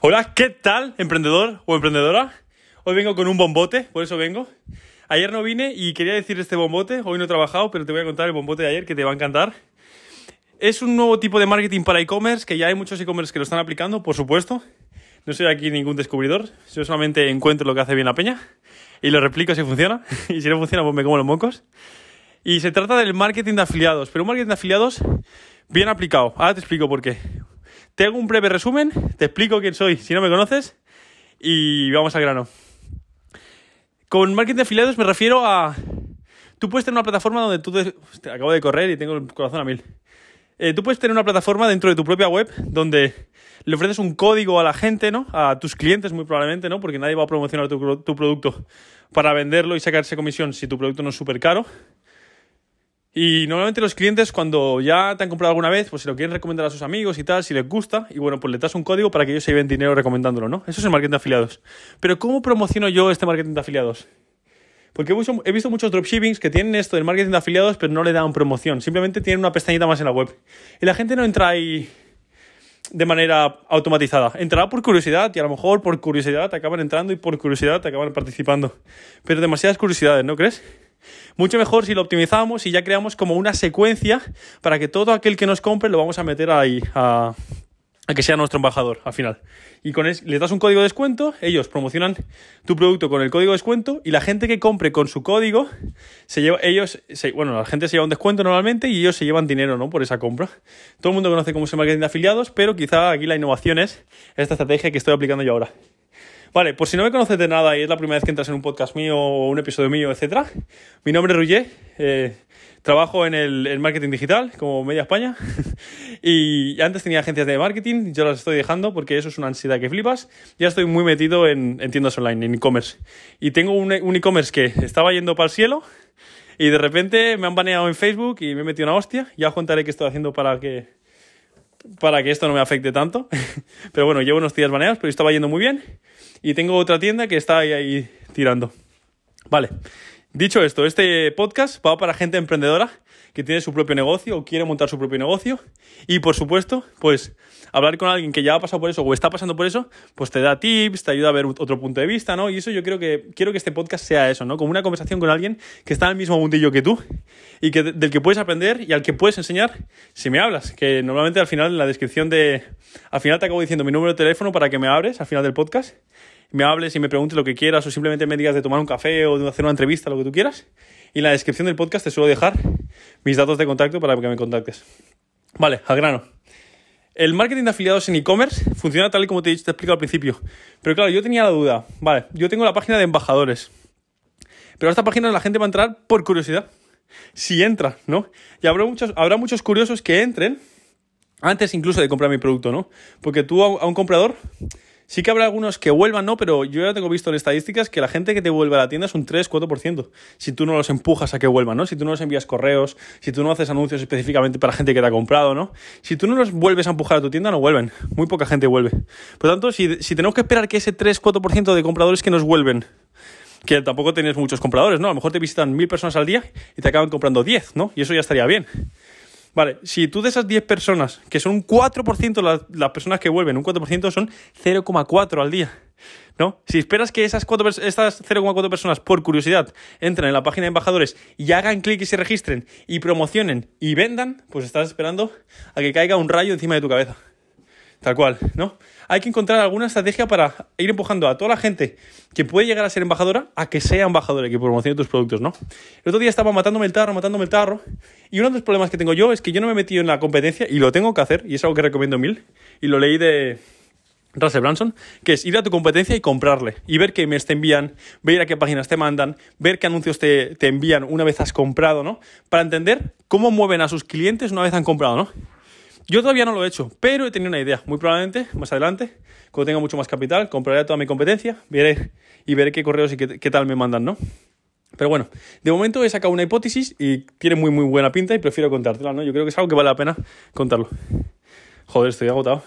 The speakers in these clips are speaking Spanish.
Hola, ¿qué tal, emprendedor o emprendedora? Hoy vengo con un bombote, por eso vengo. Ayer no vine y quería decir este bombote, hoy no he trabajado, pero te voy a contar el bombote de ayer que te va a encantar. Es un nuevo tipo de marketing para e-commerce, que ya hay muchos e-commerce que lo están aplicando, por supuesto. No soy aquí ningún descubridor, yo solamente encuentro lo que hace bien la peña y lo replico si funciona. y si no funciona, pues me como los mocos. Y se trata del marketing de afiliados, pero un marketing de afiliados bien aplicado. Ahora te explico por qué. Te hago un breve resumen, te explico quién soy si no me conoces y vamos al grano. Con marketing de afiliados me refiero a... Tú puedes tener una plataforma donde tú... Te... acabo de correr y tengo el corazón a mil. Eh, tú puedes tener una plataforma dentro de tu propia web donde le ofreces un código a la gente, ¿no? A tus clientes muy probablemente, ¿no? Porque nadie va a promocionar tu, tu producto para venderlo y sacarse comisión si tu producto no es súper caro. Y normalmente los clientes cuando ya te han comprado alguna vez, pues si lo quieren recomendar a sus amigos y tal, si les gusta, y bueno, pues le das un código para que ellos se lleven dinero recomendándolo, ¿no? Eso es el marketing de afiliados. Pero ¿cómo promociono yo este marketing de afiliados? Porque he visto muchos dropshippings que tienen esto del marketing de afiliados, pero no le dan promoción. Simplemente tienen una pestañita más en la web. Y la gente no entra ahí de manera automatizada. Entrará por curiosidad y a lo mejor por curiosidad te acaban entrando y por curiosidad te acaban participando. Pero demasiadas curiosidades, ¿no crees? Mucho mejor si lo optimizamos y ya creamos como una secuencia para que todo aquel que nos compre lo vamos a meter ahí a, que sea nuestro embajador al final. Y con les das un código de descuento, ellos promocionan tu producto con el código de descuento y la gente que compre con su código, se lleva, ellos, bueno, la gente se lleva un descuento normalmente y ellos se llevan dinero, ¿no? Por esa compra. Todo el mundo conoce cómo es el marketing de afiliados, pero quizá aquí la innovación es esta estrategia que estoy aplicando yo ahora. Vale, por si no me conoces de nada y es la primera vez que entras en un podcast mío o un episodio mío, etc. Mi nombre es Ruyer, eh, trabajo en el marketing digital como Media España y antes tenía agencias de marketing, yo las estoy dejando porque eso es una ansiedad que flipas. Ya estoy muy metido en, tiendas online, en e-commerce. Y tengo un e-commerce que estaba yendo para el cielo y de repente me han baneado en Facebook y me he metido una hostia. Ya os contaré qué estoy haciendo para que, para que esto no me afecte tanto. pero bueno, llevo unos días baneados, pero estaba yendo muy bien. Y tengo otra tienda que está ahí, tirando. Vale. Dicho esto, este podcast va para gente emprendedora que tiene su propio negocio o quiere montar su propio negocio. Y por supuesto, pues hablar con alguien que ya ha pasado por eso o está pasando por eso, pues te da tips, te ayuda a ver otro punto de vista, ¿no? Y eso yo creo que quiero que este podcast sea eso, ¿no? Como una conversación con alguien que está en el mismo mundillo que tú y que del que puedes aprender y al que puedes enseñar si me hablas, que normalmente al final en la descripción de al final te acabo diciendo mi número de teléfono para que me abres al final del podcast me hables y me preguntes lo que quieras o simplemente me digas de tomar un café o de hacer una entrevista, lo que tú quieras. Y en la descripción del podcast te suelo dejar mis datos de contacto para que me contactes. Vale, al grano. El marketing de afiliados en e-commerce funciona tal y como te he, dicho, te he explicado al principio. Pero claro, yo tenía la duda. Vale, yo tengo la página de embajadores. Pero a esta página la gente va a entrar por curiosidad. Si entra, ¿no? Y habrá muchos, habrá muchos curiosos que entren antes incluso de comprar mi producto, ¿no? Porque tú a un comprador Sí que habrá algunos que vuelvan, ¿no? Pero yo ya tengo visto en estadísticas que la gente que te vuelve a la tienda es un 3-4%. Si tú no los empujas a que vuelvan, ¿no? Si tú no los envías correos, si tú no haces anuncios específicamente para gente que te ha comprado, ¿no? Si tú no los vuelves a empujar a tu tienda, no vuelven. Muy poca gente vuelve. Por lo tanto, si, si tenemos que esperar que ese 3-4% de compradores que nos vuelven que tampoco tienes muchos compradores, ¿no? A lo mejor te visitan mil personas al día y te acaban comprando 10, ¿no? Y eso ya estaría bien. Vale, si tú de esas 10 personas, que son un 4% las, las personas que vuelven, un 4% son 0,4 al día. ¿No? Si esperas que esas, esas 0,4 personas, por curiosidad, entren en la página de embajadores y hagan clic y se registren y promocionen y vendan, pues estás esperando a que caiga un rayo encima de tu cabeza. Tal cual, ¿no? Hay que encontrar alguna estrategia para ir empujando a toda la gente que puede llegar a ser embajadora a que sea embajadora y que promocione tus productos, ¿no? El otro día estaba matándome el tarro, matándome el tarro, y uno de los problemas que tengo yo es que yo no me he metido en la competencia y lo tengo que hacer, y es algo que recomiendo mil, y lo leí de, Russell Branson, que es ir a tu competencia y comprarle y ver qué emails te envían, ver a qué páginas te mandan, ver qué anuncios te, te, envían una vez has comprado, ¿no? Para entender cómo mueven a sus clientes una vez han comprado, ¿no? Yo todavía no lo he hecho, pero he tenido una idea. Muy probablemente, más adelante, cuando tenga mucho más capital, compraré toda mi competencia, veré y veré qué correos y qué, tal me mandan, ¿no? Pero bueno, de momento he sacado una hipótesis y tiene muy muy buena pinta y prefiero contártela, ¿no? Yo creo que es algo que vale la pena contarlo. Joder, estoy agotado.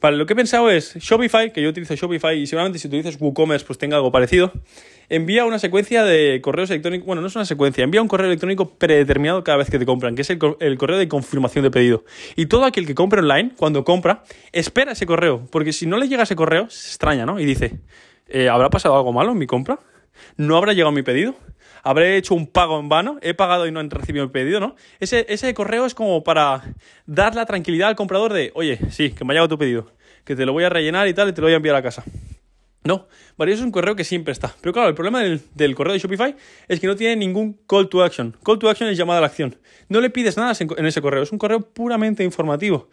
Vale, lo que he pensado es Shopify, que yo utilizo Shopify y seguramente si utilizas WooCommerce pues tenga algo parecido, envía una secuencia de correos electrónicos, bueno, no es una secuencia, envía un correo electrónico predeterminado cada vez que te compran, que es el, el correo de confirmación de pedido. Y todo aquel que compre online, cuando compra, espera ese correo, porque si no le llega ese correo, se extraña, ¿no? Y dice, eh, ¿habrá pasado algo malo en mi compra? ¿No habrá llegado mi pedido? ¿Habré hecho un pago en vano? ¿He pagado y no han recibido mi pedido? ¿no? Ese, ese correo es como para dar la tranquilidad al comprador de, oye, sí, que me ha llegado tu pedido, que te lo voy a rellenar y tal y te lo voy a enviar a casa. No, vale, es un correo que siempre está. Pero claro, el problema del, correo de Shopify es que no tiene ningún call to action. Call to action es llamada a la acción. No le pides nada en ese correo, es un correo puramente informativo.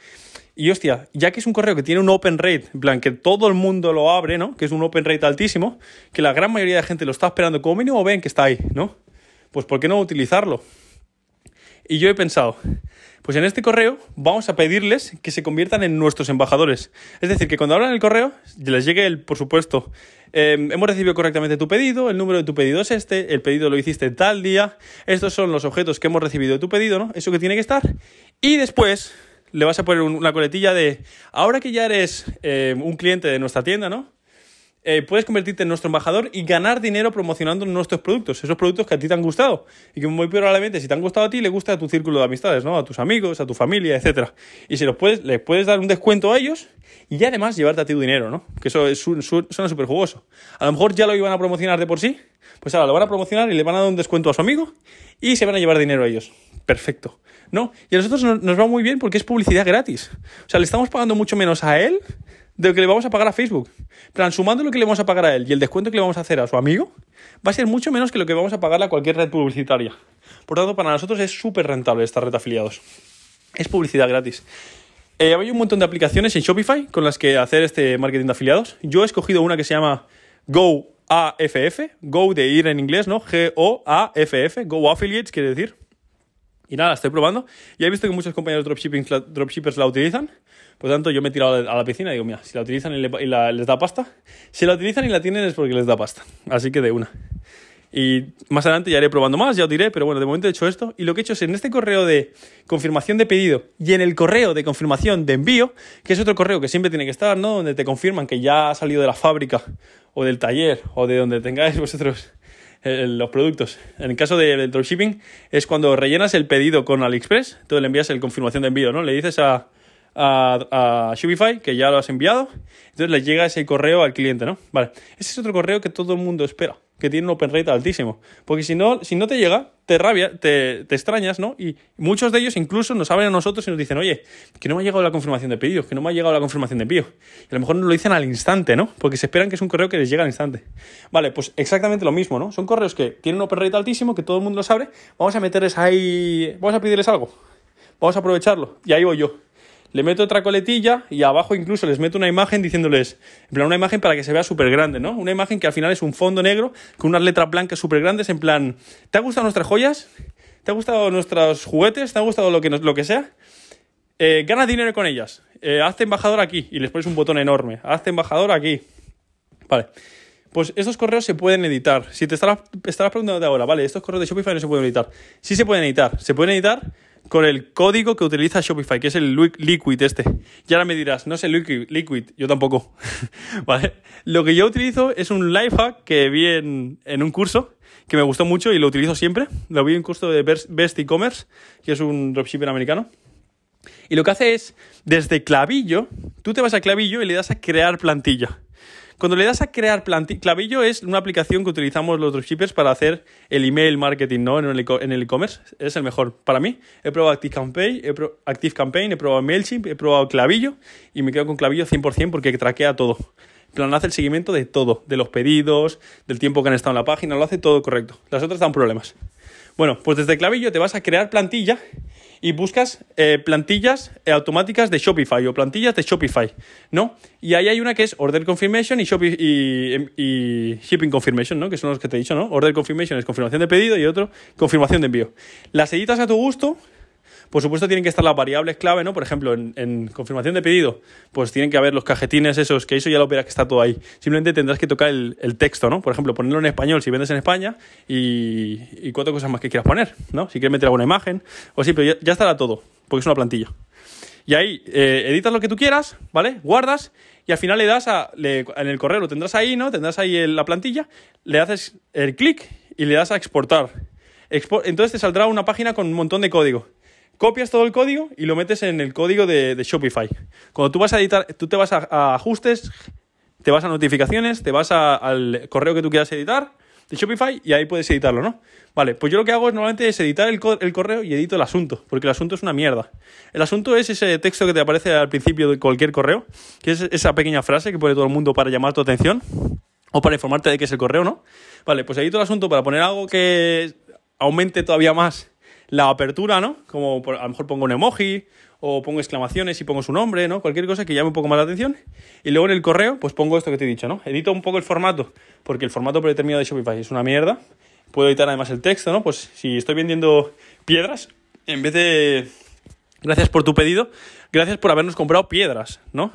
Y hostia, ya que es un correo que tiene un open rate, en plan que todo el mundo lo abre, ¿no? Que es un open rate altísimo, que la gran mayoría de gente lo está esperando como mínimo ven que está ahí, ¿no? Pues ¿por qué no utilizarlo? Y yo he pensado, pues en este correo vamos a pedirles que se conviertan en nuestros embajadores. Es decir, que cuando abran el correo les llegue el, por supuesto, em, hemos recibido correctamente tu pedido, el número de tu pedido es este, el pedido lo hiciste tal día, estos son los objetos que hemos recibido de tu pedido, ¿no? Eso que tiene que estar. Y después le vas a poner una coletilla de, ahora que ya eres eh, un cliente de nuestra tienda, ¿no? Eh, puedes convertirte en nuestro embajador y ganar dinero promocionando nuestros productos, esos productos que a ti te han gustado y que muy probablemente si te han gustado a ti le gusta a tu círculo de amistades, ¿no? A tus amigos, a tu familia, etc. Y si los puedes, les puedes dar un descuento a ellos y además llevarte a ti tu dinero, ¿no? Que eso es, suena súper jugoso. A lo mejor ya lo iban a promocionar de por sí, pues ahora lo van a promocionar y le van a dar un descuento a su amigo y se van a llevar dinero a ellos. Perfecto. ¿No? Y a nosotros nos va muy bien porque es publicidad gratis. O sea, le estamos pagando mucho menos a él de lo que le vamos a pagar a Facebook. Plan, sumando lo que le vamos a pagar a él y el descuento que le vamos a hacer a su amigo, va a ser mucho menos que lo que vamos a pagar a cualquier red publicitaria. Por tanto, para nosotros es súper rentable esta red de afiliados. Es publicidad gratis. Eh, hay un montón de aplicaciones en Shopify con las que hacer este marketing de afiliados. Yo he escogido una que se llama Go AFF, Go de ir en inglés, ¿no? G-O-A-F-F, Go Affiliates quiere decir. Y nada, estoy probando. Y he visto que muchos compañeros dropshipping, dropshippers la utilizan. Por lo tanto, yo me he tirado a la piscina y digo, mira, si la utilizan y, les da pasta, si la utilizan y la tienen es porque les da pasta. Así que de una. Y más adelante ya iré probando más, ya os diré, pero bueno, de momento he hecho esto. Y lo que he hecho es en este correo de confirmación de pedido y en el correo de confirmación de envío, que es otro correo que siempre tiene que estar, ¿no? Donde te confirman que ya ha salido de la fábrica o del taller o de donde tengáis vosotros los productos. En el caso del dropshipping es cuando rellenas el pedido con AliExpress, tú le envías el confirmación de envío, ¿no? Le dices a, a, a, Shopify que ya lo has enviado, entonces le llega ese correo al cliente, ¿no? Vale, ese es otro correo que todo el mundo espera que tiene un open rate altísimo. Porque si no, si no te llega, te rabia, te, te, extrañas, ¿no? Y muchos de ellos incluso nos abren a nosotros y nos dicen, oye, que no me ha llegado la confirmación de pedido, que no me ha llegado la confirmación de envío. Y a lo mejor nos lo dicen al instante, ¿no? Porque se esperan que es un correo que les llega al instante. Vale, pues exactamente lo mismo, ¿no? Son correos que tienen un open rate altísimo, que todo el mundo los abre. Vamos a meterles ahí, vamos a pedirles algo. Vamos a aprovecharlo. Y ahí voy yo le meto otra coletilla y abajo incluso les meto una imagen diciéndoles, en plan, una imagen para que se vea súper grande, ¿no? Una imagen que al final es un fondo negro con unas letras blancas súper grandes, en plan, ¿te ha gustado nuestras joyas? ¿Te ha gustado nuestros juguetes? ¿Te ha gustado lo que, lo que sea? Eh, ganas dinero con ellas. Eh, hazte embajador aquí y les pones un botón enorme. Hazte embajador aquí. Vale. Pues estos correos se pueden editar. Si te estarás, estarás preguntando de ahora, vale, estos correos de Shopify no se pueden editar. Sí se pueden editar. Se pueden editar con el código que utiliza Shopify, que es el Liquid este. Y ahora me dirás, no sé Liquid, Liquid yo tampoco. ¿Vale? Lo que yo utilizo es un life hack que vi en, un curso que me gustó mucho y lo utilizo siempre. Lo vi en un curso de Best E-Commerce, que es un dropshipper americano. Y lo que hace es, desde clavillo, tú te vas a clavillo y le das a crear plantilla. Cuando le das a crear plantilla, Clavillo es una aplicación que utilizamos los dropshippers para hacer el email marketing ¿no? en el e-commerce. Es el mejor para mí. He probado ActiveCampaign, he, Active Campaign, he probado MailChimp, he probado Clavillo y me quedo con Clavillo 100% porque traquea todo. plan hace el seguimiento de todo, de los pedidos, del tiempo que han estado en la página, lo hace todo correcto. Las otras dan problemas. Bueno, pues desde Clavillo te vas a crear plantilla y buscas eh, plantillas eh, automáticas de Shopify o plantillas de Shopify, ¿no? Y ahí hay una que es Order Confirmation y, y, Shipping Confirmation, ¿no? Que son los que te he dicho, ¿no? Order Confirmation es confirmación de pedido y otro confirmación de envío. Las editas a tu gusto por supuesto, tienen que estar las variables clave, ¿no? Por ejemplo, en, confirmación de pedido, pues tienen que haber los cajetines esos, que eso ya lo verás que está todo ahí. Simplemente tendrás que tocar el, texto, ¿no? Por ejemplo, ponerlo en español si vendes en España y, cuatro cosas más que quieras poner, ¿no? Si quieres meter alguna imagen, o sí, pero ya, estará todo, porque es una plantilla. Y ahí eh, editas lo que tú quieras, ¿vale? Guardas y al final le das a. en el correo lo tendrás ahí, ¿no? Tendrás ahí la plantilla, le haces el clic y le das a exportar. entonces te saldrá una página con un montón de código. Copias todo el código y lo metes en el código de, Shopify. Cuando tú vas a editar, tú te vas a, ajustes, te vas a notificaciones, te vas al correo que tú quieras editar de Shopify y ahí puedes editarlo, ¿no? Vale, pues yo lo que hago es normalmente es editar el, el, correo y edito el asunto, porque el asunto es una mierda. El asunto es ese texto que te aparece al principio de cualquier correo, que es esa pequeña frase que pone todo el mundo para llamar tu atención o para informarte de que es el correo, ¿no? Vale, pues edito el asunto para poner algo que aumente todavía más la apertura, ¿no? Como a lo mejor pongo un emoji o pongo exclamaciones y pongo su nombre, ¿no? Cualquier cosa que llame un poco más la atención. Y luego en el correo, pues pongo esto que te he dicho, ¿no? Edito un poco el formato, porque el formato predeterminado de Shopify es una mierda. Puedo editar además el texto, ¿no? Pues si estoy vendiendo piedras, en vez de gracias por tu pedido, gracias por habernos comprado piedras, ¿no?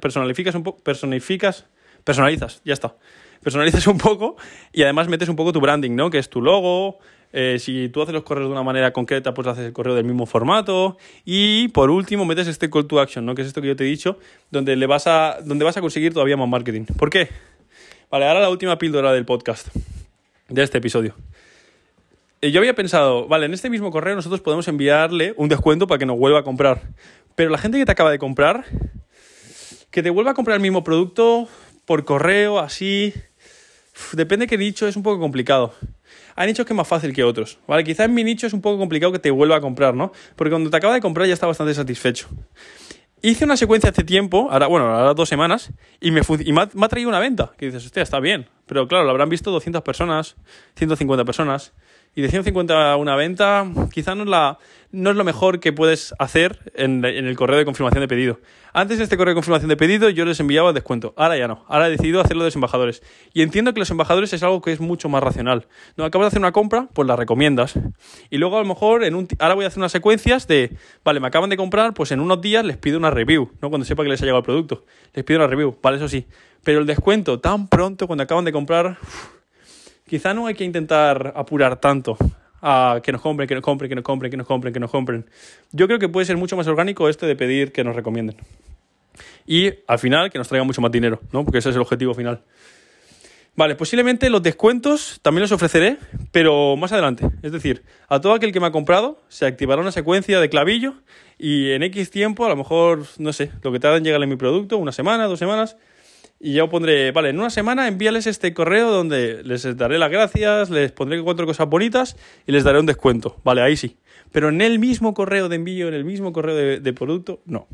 Personalificas un poco, personificas, personalizas, ya está. Personalizas un poco y además metes un poco tu branding, ¿no? Que es tu logo, eh, si tú haces los correos de una manera concreta, pues haces el correo del mismo formato. Y por último, metes este call to action, ¿no? Que es esto que yo te he dicho, donde, le vas, a, donde vas a conseguir todavía más marketing. ¿Por qué? Vale, ahora la última píldora del podcast, de este episodio. Eh, yo había pensado, vale, en este mismo correo nosotros podemos enviarle un descuento para que nos vuelva a comprar. Pero la gente que te acaba de comprar, que te vuelva a comprar el mismo producto por correo, así, depende de qué nicho, es un poco complicado. Hay nichos que es más fácil que otros, ¿vale? Quizás en mi nicho es un poco complicado que te vuelva a comprar, ¿no? Porque cuando te acaba de comprar ya está bastante satisfecho. Hice una secuencia hace tiempo, ahora, bueno, ahora dos semanas, y me, y me, ha, traído una venta. Que dices, hostia, está bien. Pero claro, lo habrán visto 200 personas, 150 personas. Y de 150 una venta, quizá no es, la, no es lo mejor que puedes hacer en, en, el correo de confirmación de pedido. Antes de este correo de confirmación de pedido yo les enviaba descuento. Ahora ya no. Ahora he decidido hacerlo de los embajadores. Y entiendo que los embajadores es algo que es mucho más racional. No acabas de hacer una compra, pues la recomiendas. Y luego a lo mejor en un ahora voy a hacer unas secuencias de, vale, me acaban de comprar, pues en unos días les pido una review, ¿no? Cuando sepa que les ha llegado el producto. Les pido una review, vale, eso sí. Pero el descuento tan pronto cuando acaban de comprar, quizá no hay que intentar apurar tanto a que nos compren, que nos compren, que nos compren, que nos compren, que nos compren. Yo creo que puede ser mucho más orgánico este de pedir que nos recomienden. Y al final que nos traigan mucho más dinero, ¿no? Porque ese es el objetivo final. Vale, posiblemente los descuentos también los ofreceré, pero más adelante. Es decir, a todo aquel que me ha comprado se activará una secuencia de clavillo y en X tiempo, a lo mejor, no sé, lo que tarda en llegarle mi producto, una semana, dos semanas, y yo pondré, vale, en una semana envíales este correo donde les daré las gracias, les pondré cuatro cosas bonitas y les daré un descuento. Vale, ahí sí. Pero en el mismo correo de envío, en el mismo correo de, producto, no.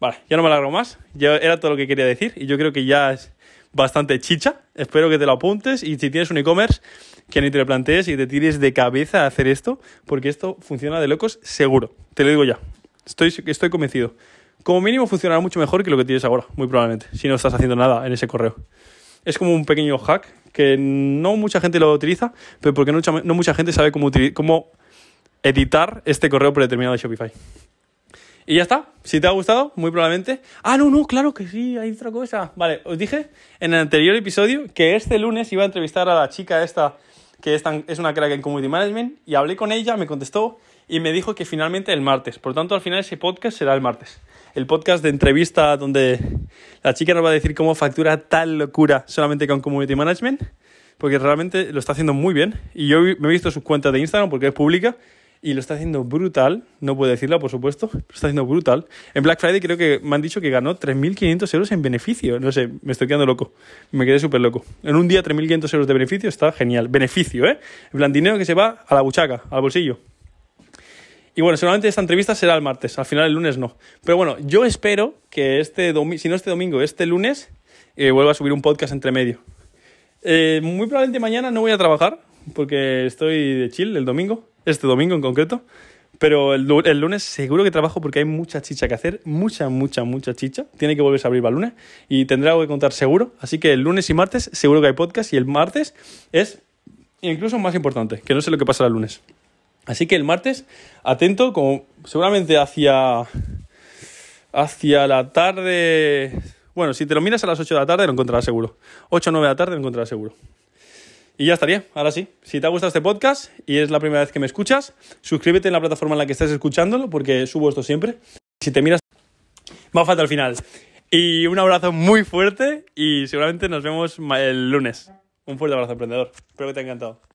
Vale, ya no me alargo más. Ya era todo lo que quería decir y yo creo que ya es bastante chicha. Espero que te lo apuntes y si tienes un e-commerce, que ni te lo plantees y te tires de cabeza a hacer esto, porque esto funciona de locos seguro. Te lo digo ya. Estoy, estoy convencido como mínimo funcionará mucho mejor que lo que tienes ahora, muy probablemente, si no estás haciendo nada en ese correo. Es como un pequeño hack que no mucha gente lo utiliza, pero porque no mucha, gente sabe cómo, editar este correo predeterminado de Shopify. Y ya está. Si te ha gustado, muy probablemente. Ah, no, no, claro que sí, hay otra cosa. Vale, os dije en el anterior episodio que este lunes iba a entrevistar a la chica esta, que es, es una crack en Community Management, y hablé con ella, me contestó y me dijo que finalmente el martes. Por tanto, al final ese podcast será el martes el podcast de entrevista donde la chica nos va a decir cómo factura tal locura solamente con Community Management, porque realmente lo está haciendo muy bien. Y yo me he visto su cuenta de Instagram porque es pública y lo está haciendo brutal. No puedo decirlo, por supuesto, pero está haciendo brutal. En Black Friday creo que me han dicho que ganó 3.500 euros en beneficio. No sé, me estoy quedando loco. Me quedé súper loco. En un día 3.500 euros de beneficio está genial. Beneficio, ¿eh? En plan, dinero que se va a la buchaca, al bolsillo. Y bueno, seguramente esta entrevista será el martes, al final el lunes no. Pero bueno, yo espero que este domingo, si no este domingo, este lunes, eh, vuelva a subir un podcast entre medio. Eh, muy probablemente mañana no voy a trabajar, porque estoy de chill el domingo, este domingo en concreto. Pero el, lunes seguro que trabajo porque hay mucha chicha que hacer, mucha, mucha, mucha chicha. Tiene que volverse a abrir para el lunes y tendré algo que contar seguro. Así que el lunes y martes seguro que hay podcast y el martes es incluso más importante, que no sé lo que pasa el lunes. Así que el martes, atento, como seguramente hacia, hacia la tarde. Bueno, si te lo miras a las 8 de la tarde, lo encontrarás seguro. 8 o 9 de la tarde, lo encontrarás seguro. Y ya estaría, ahora sí. Si te ha gustado este podcast y es la primera vez que me escuchas, suscríbete en la plataforma en la que estés escuchándolo, porque subo esto siempre. Si te miras, va falta al final. Y un abrazo muy fuerte y seguramente nos vemos el lunes. Un fuerte abrazo, emprendedor. Espero que te haya encantado.